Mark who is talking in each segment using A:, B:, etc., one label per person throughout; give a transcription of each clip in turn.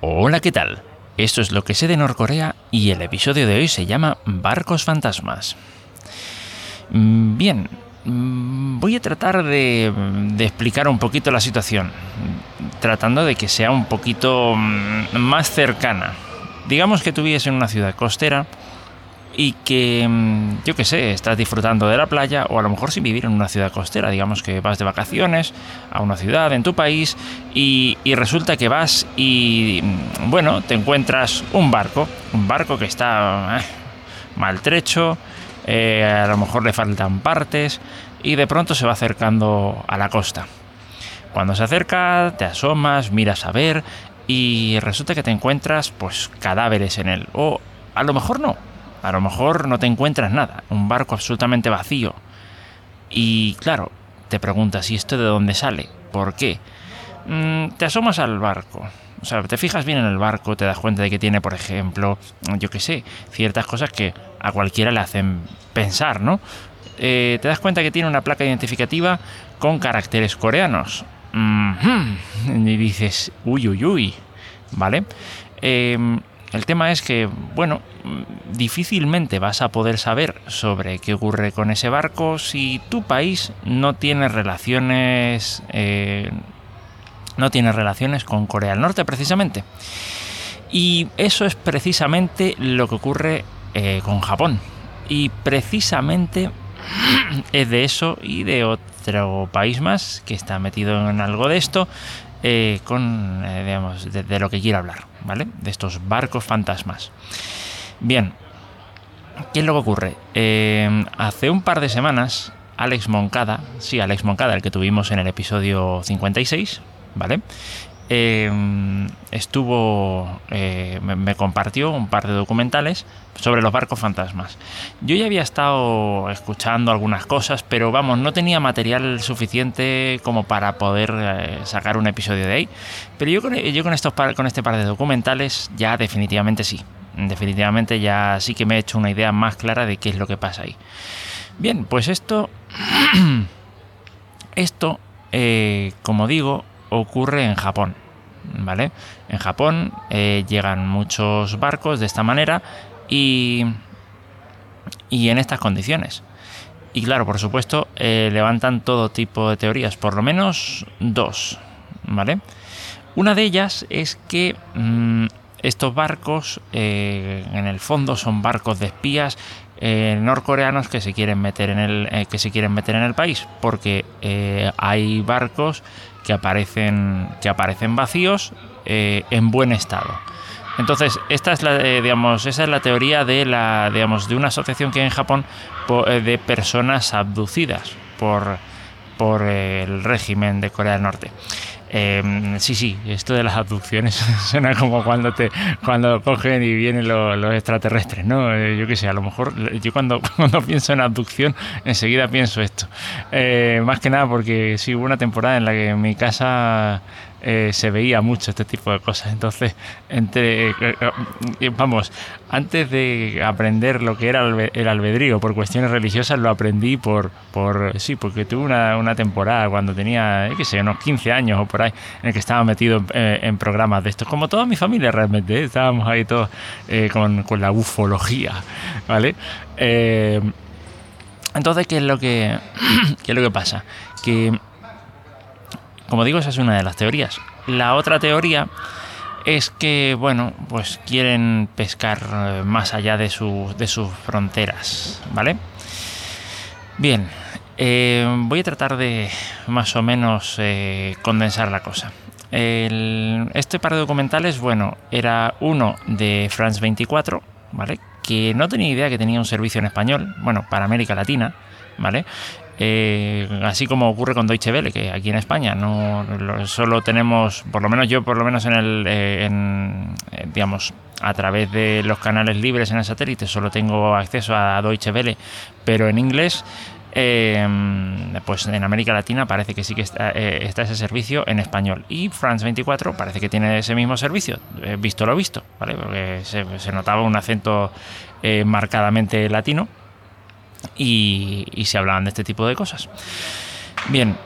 A: Hola, ¿qué tal? Esto es lo que sé de Norcorea y el episodio de hoy se llama Barcos Fantasmas. Mm, Bien, mm, voy a tratar de, de explicar un poquito la situación, tratando de que sea un poquito mm, más cercana. Digamos que tuviese en una ciudad costera y que, mm, yo qué sé, estás disfrutando de la playa o a lo mejor sin vivir en una ciudad costera, digamos que vas de vacaciones a una ciudad en tu país y, resulta que vas y, mm, bueno, te encuentras un barco, un barco que está eh, maltrecho, eh, a lo mejor le faltan partes y de pronto se va acercando a la costa. Cuando se acerca, te asomas, miras a ver y resulta que te encuentras pues cadáveres en él o a lo mejor no, a lo mejor no te encuentras nada, un barco absolutamente vacío. Y claro, te preguntas, ¿y esto de dónde sale? ¿Por qué? Mm, te asomas al barco. O sea, te fijas bien en el barco, te das cuenta de que tiene, por ejemplo, yo qué sé, ciertas cosas que a cualquiera le hacen pensar, ¿no? Eh, te das cuenta que tiene una placa identificativa con caracteres coreanos. Mhm. Y dices, uy, uy, uy, ¿vale? Eh, el tema es que, bueno, difícilmente vas a poder saber sobre qué ocurre con ese barco si tu país no tiene relaciones. eh, no tiene relaciones con Corea del Norte, precisamente. Y eso es precisamente lo que ocurre eh, con Japón. Y precisamente es de eso y de otro país más que está metido en algo de esto, eh, con, eh, digamos, de, de lo que quiero hablar, ¿vale? De estos barcos fantasmas. Bien, ¿qué es lo que ocurre? Eh, hace un par de semanas, Alex Moncada, sí, Alex Moncada, el que tuvimos en el episodio 56, ¿vale? Eh, estuvo, eh, me, compartió un par de documentales sobre los barcos fantasmas. Yo ya había estado escuchando algunas cosas, pero vamos, no tenía material suficiente como para poder eh, sacar un episodio de ahí. Pero yo con, estos par- con este par de documentales ya definitivamente sí. Definitivamente ya sí que me he hecho una idea más clara de qué es lo que pasa ahí. Bien, pues esto... esto, como digo, ocurre en Japón. ¿Vale? En Japón eh, llegan muchos barcos de esta manera y, y en estas condiciones. Y claro, por supuesto, eh, levantan todo tipo de teorías, por lo menos dos, ¿vale? Una de ellas es que mm, estos barcos, eh, en el fondo, son barcos de espías eh, norcoreanos que se quieren meter en el eh, que se quieren meter en el país, porque hay barcos que aparecen que aparecen vacíos en buen estado. Entonces, esta es la, digamos, esa es la teoría de la, digamos, de una asociación que hay en Japón de personas abducidas por, por el régimen de Corea del Norte. Eh, sí, sí, esto de las abducciones suena como cuando te cuando cogen y vienen lo- los, extraterrestres, ¿no? Eh, yo qué sé, a lo mejor yo cuando, cuando pienso en abducción enseguida pienso esto. Eh, más que nada porque sí hubo una temporada en la que mi casa eh, se veía mucho este tipo de cosas. Entonces, entre, eh, eh, vamos, antes de aprender lo que era el albe- el albedrío por cuestiones religiosas, lo aprendí por, por sí, porque tuve una, una temporada cuando tenía, qué sé, unos 15 años o por ahí, en el que estaba metido en, programas de estos, como toda mi familia realmente, estábamos ahí todos con, con la ufología, ¿vale? Entonces, ¿qué es lo que, qué es lo que pasa? Que como digo, esa es una de las teorías. La otra teoría es que, bueno, pues quieren pescar eh, más allá de, de sus fronteras, ¿vale? Bien, eh, voy a tratar de más o menos eh, condensar la cosa. Este par de documentales, bueno, era uno de France 24, ¿vale? Que no tenía idea que tenía un servicio en español, bueno, para América Latina, ¿vale? Eh, así como ocurre con Deutsche Welle, que aquí en España no lo- solo tenemos, por lo menos yo, por lo menos en el, eh, en, eh, digamos, a través de los canales libres en el satélite, solo tengo acceso a Deutsche Welle, pero en inglés. Pues en América Latina parece que sí que está, está ese servicio en español y France 24 parece que tiene ese mismo servicio visto lo visto ¿vale? porque se, se notaba un acento marcadamente latino y, y se hablaban de este tipo de cosas bien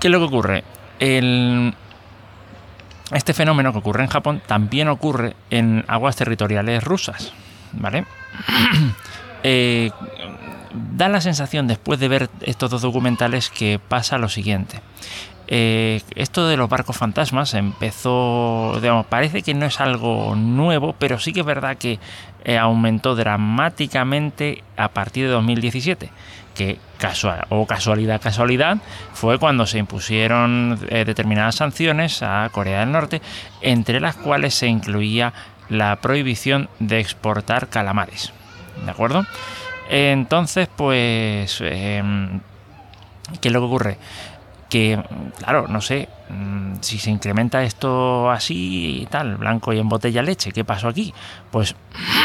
A: ¿qué es lo que ocurre? Este fenómeno que ocurre en Japón también ocurre en aguas territoriales rusas, ¿vale? Eh, da la sensación después de ver estos dos documentales que pasa lo siguiente. Eh, esto de los barcos fantasmas empezó, digamos, parece que no es algo nuevo, pero sí que es verdad que eh, aumentó dramáticamente a partir de 2017 que casual, o casualidad, casualidad, fue cuando se impusieron eh, determinadas sanciones a Corea del Norte, entre las cuales se incluía la prohibición de exportar calamares. ¿De acuerdo? Entonces, pues, em, ¿qué es lo que ocurre? Que, claro, no sé, mm, si se incrementa esto así y tal, blanco y en botella leche, ¿qué pasó aquí? Pues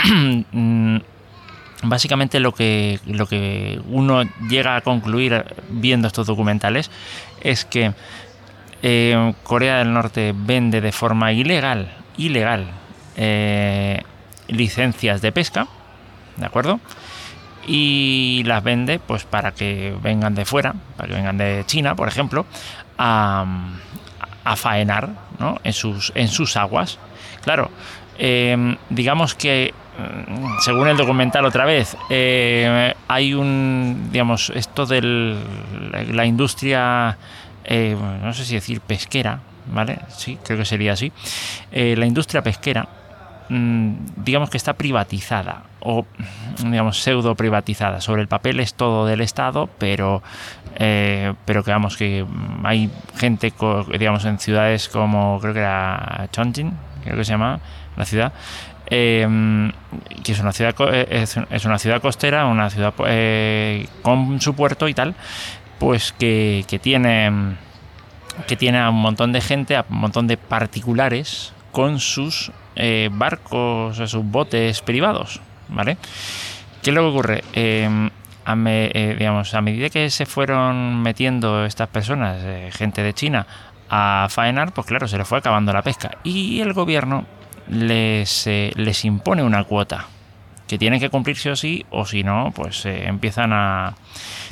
A: mm, básicamente lo que, lo que uno llega a concluir viendo estos documentales es que eh, Corea del Norte vende de forma ilegal, ilegal, eh, licencias de pesca, ¿de acuerdo? Y las vende pues para que vengan de fuera, para que vengan de China, por ejemplo, a, a faenar en, sus, en sus aguas. Claro, eh, digamos que Mm, según el documental otra vez, eh, hay un, digamos, esto de la industria, eh, no sé si decir pesquera, ¿vale? Sí, creo que sería así. Eh, la industria pesquera, digamos que está privatizada o, digamos, pseudo privatizada. Sobre el papel es todo del Estado, pero, pero que vamos, que hay gente, digamos, en ciudades como, creo que era Chongqing, creo que se llama la ciudad, Em, que es una ciudad eh, es, una ciudad costera, una ciudad eh, con su puerto y tal, pues que, tiene que tiene a un montón de gente, a un montón de particulares con sus eh, barcos, sus botes privados, ¿vale? ¿Qué es lo que ocurre? Em, a, digamos, a medida que se fueron metiendo estas personas, gente de China, a faenar, pues claro, se les fue acabando la pesca. Y el gobierno les, eh, les impone una cuota que tienen que cumplirse o sí, o si no, pues eh, empiezan a.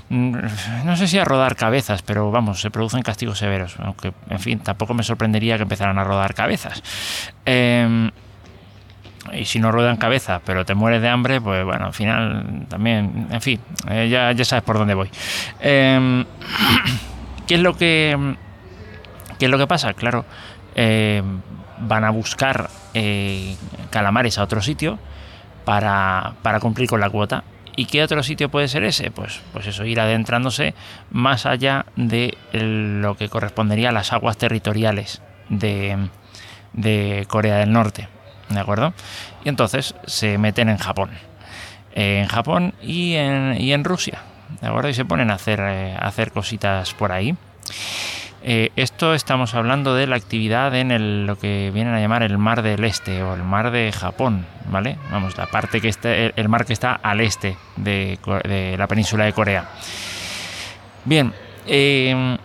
A: Mm, no sé si a rodar cabezas, pero vamos, se producen castigos severos. Aunque, en fin, tampoco me sorprendería que empezaran a rodar cabezas. Em, y si no ruedan cabeza, pero te mueres de hambre, pues bueno, al final también, en fin, eh, ya, ya, sabes por dónde voy. Em, ¿Qué es lo que. ¿Qué es lo que pasa? Claro, em, van a buscar eh, calamares a otro sitio para, cumplir con la cuota. ¿Y qué otro sitio puede ser ese? Pues, pues eso, ir adentrándose más allá de lo que correspondería a las aguas territoriales de, Corea del Norte. ¿De acuerdo? Y entonces se meten en Japón. en Japón y en, Rusia. ¿De acuerdo? Y se ponen a hacer, eh, a hacer cositas por ahí. Eh, esto estamos hablando de la actividad en lo que vienen a llamar el mar del este o el mar de Japón, ¿vale? Vamos, la parte que está, el mar que está al este de, la península de Corea. Bien, em,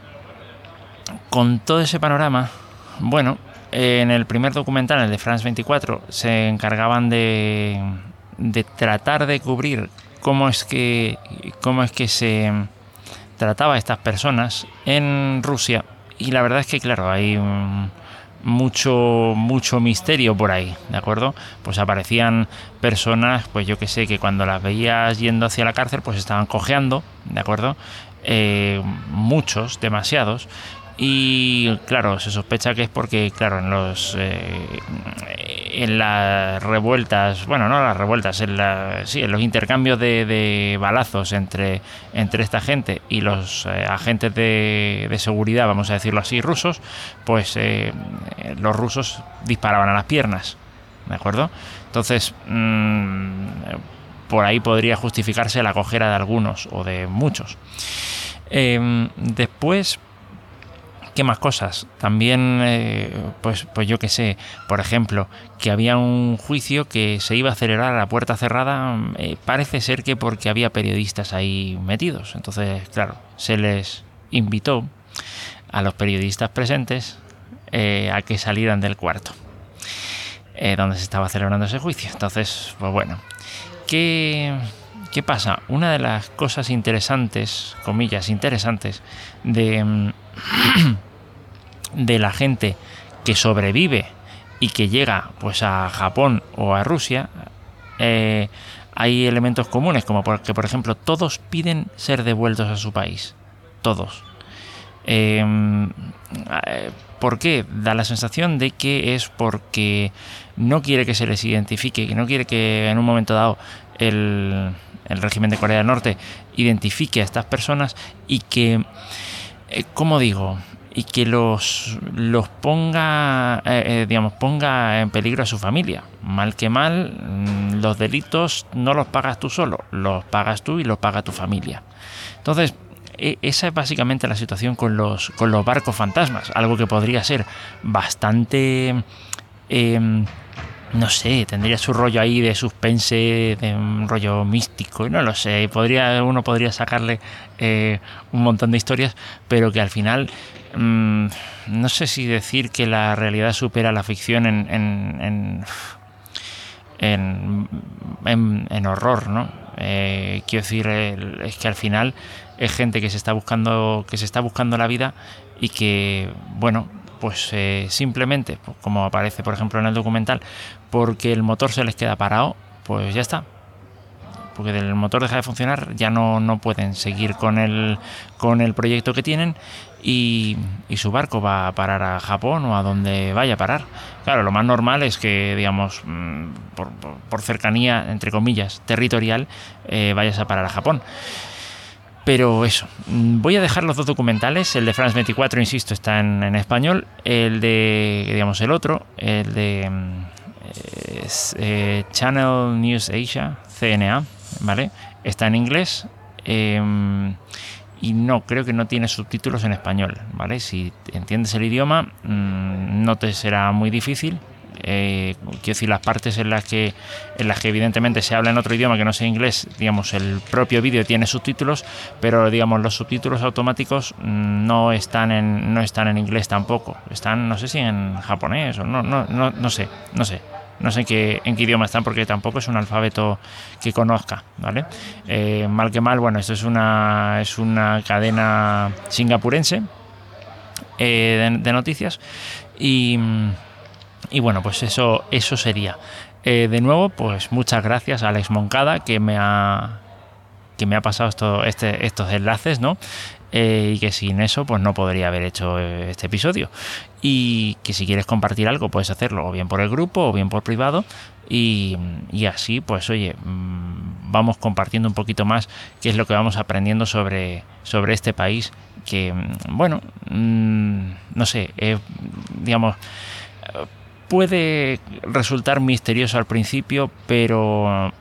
A: con todo ese panorama, bueno, en el primer documental, el de France 24, se encargaban de, de tratar de cubrir cómo es que, cómo es que se trataba a estas personas en Rusia y la verdad es que claro, hay mucho mucho misterio por ahí, ¿de acuerdo? Pues aparecían personas, pues yo que sé, que cuando las veías yendo hacia la cárcel, pues estaban cojeando, ¿de acuerdo? Eh, muchos, demasiados, y claro, se sospecha que es porque, claro, en los eh, en las revueltas, bueno, no las revueltas, en, la, sí, en los intercambios de, balazos entre, entre esta gente y los eh, agentes de, seguridad, vamos a decirlo así, rusos, pues eh, los rusos disparaban a las piernas, ¿de acuerdo? Entonces, mm, por ahí podría justificarse la cojera de algunos o de muchos. después, ¿Qué más cosas? También, eh, pues, pues yo qué sé, por ejemplo, que había un juicio que se iba a acelerar a la puerta cerrada, eh, parece ser que porque había periodistas ahí metidos. Entonces, claro, se les invitó a los periodistas presentes eh, a que salieran del cuarto donde se estaba celebrando ese juicio. Entonces, pues bueno, ¿qué, ¿qué pasa? Una de las cosas interesantes, comillas, interesantes, de... de la gente que sobrevive y que llega pues a Japón o a Rusia, eh, hay elementos comunes, como que por ejemplo todos piden ser devueltos a su país. Todos. Em, eh, ¿Por qué? Da la sensación de que es porque no quiere que se les identifique, que no quiere que en un momento dado el, el régimen de Corea del Norte identifique a estas personas y que, eh, como digo, y que los, los ponga, eh, eh, digamos, ponga en peligro a su familia. Mal que mal, mm, los delitos no los pagas tú solo, los pagas tú y los paga tu familia. Entonces, e, esa es básicamente la situación con los, con los barcos fantasmas, algo que podría ser bastante... Em, no sé, tendría su rollo ahí de suspense, de un rollo místico, no lo sé, podría, uno podría sacarle eh, un montón de historias, pero que al final mm, no sé si decir que la realidad supera la ficción en, en, en, en horror, ¿no? Eh, quiero decir, es que al final es gente que se está buscando, que se está buscando la vida y que, bueno, pues eh, simplemente, como aparece por ejemplo en el documental, porque el motor se les queda parado, pues ya está. Porque el motor deja de funcionar, ya no, no pueden seguir con el, con el proyecto que tienen y, su barco va a parar a Japón o a donde vaya a parar. Claro, lo más normal es que, digamos, mm, por, cercanía, entre comillas, territorial, eh, vayas a parar a Japón. Pero eso, mm, voy a dejar los dos documentales. El de France 24, insisto, está en, español. El de, digamos, el otro, el de mm, eh, Channel News Asia, CNA, ¿vale? Está en inglés. Em, y no, creo que no tiene subtítulos en español, ¿vale? Si entiendes el idioma, mm, no te será muy difícil eh, quiero decir, las partes en las que en las que evidentemente se habla en otro idioma que no sea inglés, digamos, el propio vídeo tiene subtítulos, pero digamos los subtítulos automáticos no están en no están en inglés tampoco, están no sé si en japonés o no no no, no sé, no sé. No sé en qué, en qué idioma están porque tampoco es un alfabeto que conozca, ¿vale? Eh, mal que mal, bueno, esto es una, es una cadena singapurense eh, de, noticias y, y bueno, pues eso, eso sería. Eh, de nuevo, pues muchas gracias a Alex Moncada que me ha que me ha pasado esto, este, estos enlaces, ¿no? Eh, y que sin eso pues no podría haber hecho eh, este episodio. Y que si quieres compartir algo puedes hacerlo o bien por el grupo o bien por privado y, y así pues oye mm, vamos compartiendo un poquito más qué es lo que vamos aprendiendo sobre, sobre este país que mm, bueno mm, no sé digamos puede resultar misterioso al principio, pero,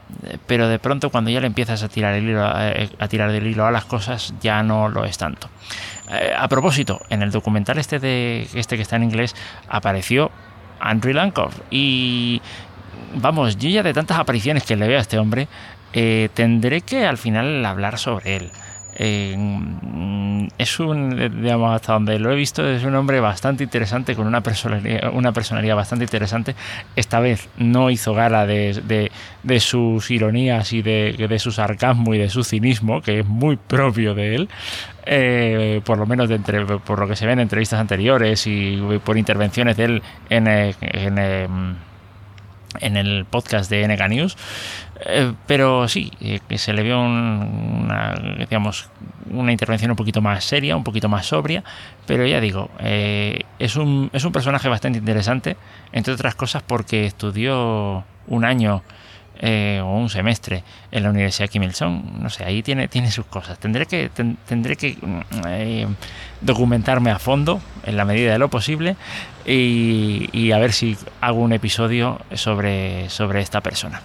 A: pero de pronto cuando ya le empiezas a tirar, el hilo, eh, a, tirar del hilo a las cosas ya no lo es tanto. Eh, a propósito, en el documental este, de, este que está en inglés apareció Andrew Lankov y vamos, yo ya de tantas apariciones que le veo a este hombre, eh, tendré que al final hablar sobre él es un, digamos, hasta donde lo he visto, es un hombre bastante interesante, con una personalidad, una personalidad bastante interesante. Esta vez no hizo gala de, de, sus ironías y de, de, su sarcasmo y de su cinismo, que es muy propio de él. Eh, por lo menos de entre, por lo que se ve en entrevistas anteriores y por intervenciones de él en, en, en en el podcast de NK News. Eh, pero sí, eh, que se le vio una, digamos, una intervención un poquito más seria, un poquito más sobria, pero ya digo, eh, es, un, es un personaje bastante interesante, entre otras cosas porque estudió un año eh, o un semestre en la Universidad Kim Il-sung. No sé, ahí tiene, tiene sus cosas. Tendré que, tendré que eh, documentarme a fondo en la medida de lo posible y, a ver si hago un episodio sobre, sobre esta persona.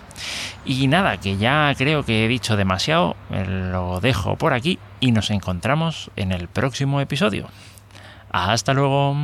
A: Y nada, que ya creo que he dicho demasiado, lo dejo por aquí y nos encontramos en el próximo episodio. Hasta luego.